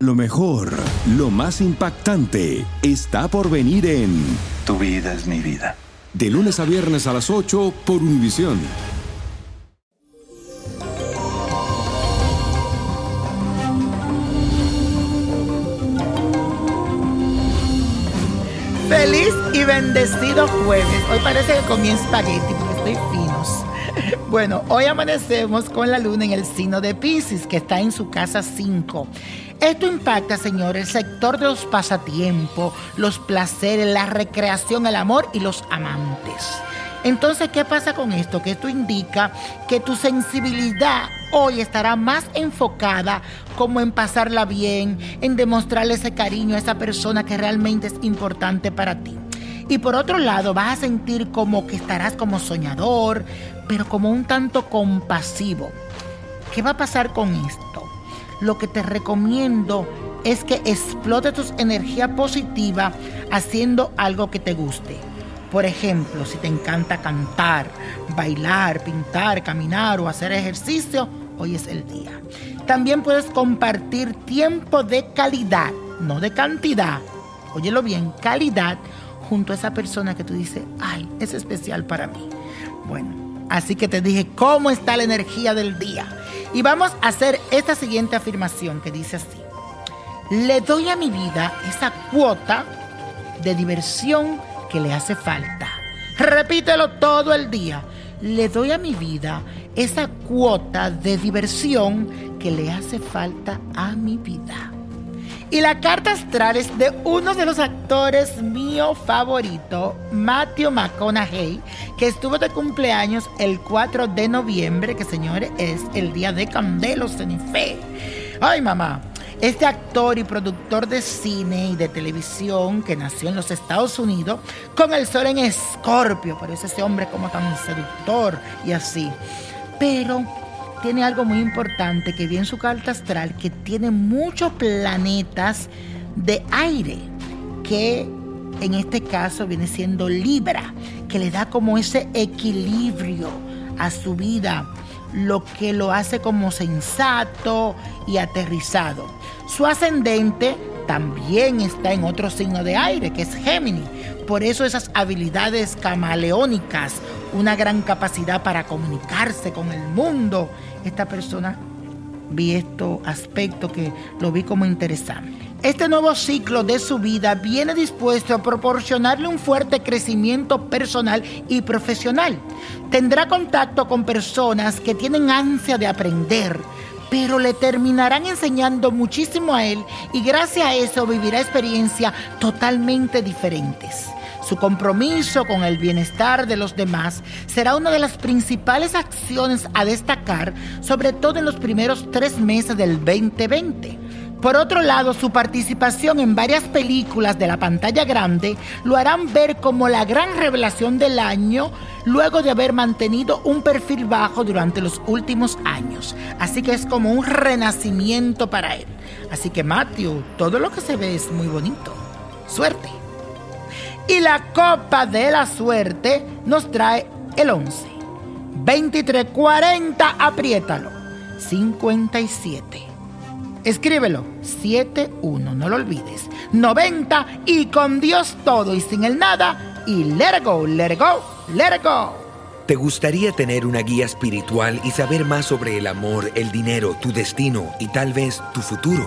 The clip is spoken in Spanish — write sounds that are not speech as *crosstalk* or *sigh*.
Lo mejor, lo más impactante, está por venir en Tu vida es mi vida. De lunes a viernes a las 8 por Univisión. Feliz y bendecido jueves. Hoy parece que comí espagueti *laughs* Bueno, hoy amanecemos con la luna en el signo de Pisces, que está en su casa 5. Esto impacta, señor, el sector de los pasatiempos, los placeres, la recreación, el amor y los amantes. Entonces, ¿qué pasa con esto? Que esto indica que tu sensibilidad hoy estará más enfocada como en pasarla bien, en demostrarle ese cariño a esa persona que realmente es importante para ti. Y por otro lado, vas a sentir como que estarás como soñador, pero como un tanto compasivo. ¿Qué va a pasar con esto? Lo que te recomiendo es que explote tu energía positiva haciendo algo que te guste. Por ejemplo, si te encanta cantar, bailar, pintar, caminar o hacer ejercicio, hoy es el día. También puedes compartir tiempo de calidad, no de cantidad. Óyelo bien, calidad junto a esa persona que tú dices, ay, es especial para mí. Bueno, así que te dije cómo está la energía del día. Y vamos a hacer esta siguiente afirmación que dice así. Le doy a mi vida esa cuota de diversión que le hace falta. Repítelo todo el día. Le doy a mi vida esa cuota de diversión que le hace falta a mi vida. Y la carta astral es de uno de los actores mío favorito, Matthew McConaughey, que estuvo de cumpleaños el 4 de noviembre, que señores es el día de Candelo Cenife. Ay, mamá. Este actor y productor de cine y de televisión que nació en los Estados Unidos con el sol en escorpio, por eso ese hombre como tan seductor y así. Pero tiene algo muy importante que vi en su carta astral, que tiene muchos planetas de aire, que en este caso viene siendo Libra, que le da como ese equilibrio a su vida, lo que lo hace como sensato y aterrizado. Su ascendente también está en otro signo de aire, que es Géminis. Por eso esas habilidades camaleónicas, una gran capacidad para comunicarse con el mundo. Esta persona vi estos aspectos que lo vi como interesante. Este nuevo ciclo de su vida viene dispuesto a proporcionarle un fuerte crecimiento personal y profesional. Tendrá contacto con personas que tienen ansia de aprender, pero le terminarán enseñando muchísimo a él y gracias a eso vivirá experiencias totalmente diferentes. Su compromiso con el bienestar de los demás será una de las principales acciones a destacar, sobre todo en los primeros tres meses del 2020. Por otro lado, su participación en varias películas de la pantalla grande lo harán ver como la gran revelación del año luego de haber mantenido un perfil bajo durante los últimos años. Así que es como un renacimiento para él. Así que Matthew, todo lo que se ve es muy bonito. Suerte. Y la copa de la suerte nos trae el 11. 2340, apriétalo. 57. Escríbelo, 71, no lo olvides. 90 y con Dios todo y sin el nada. Y let it go, let it go, let it go. ¿Te gustaría tener una guía espiritual y saber más sobre el amor, el dinero, tu destino y tal vez tu futuro?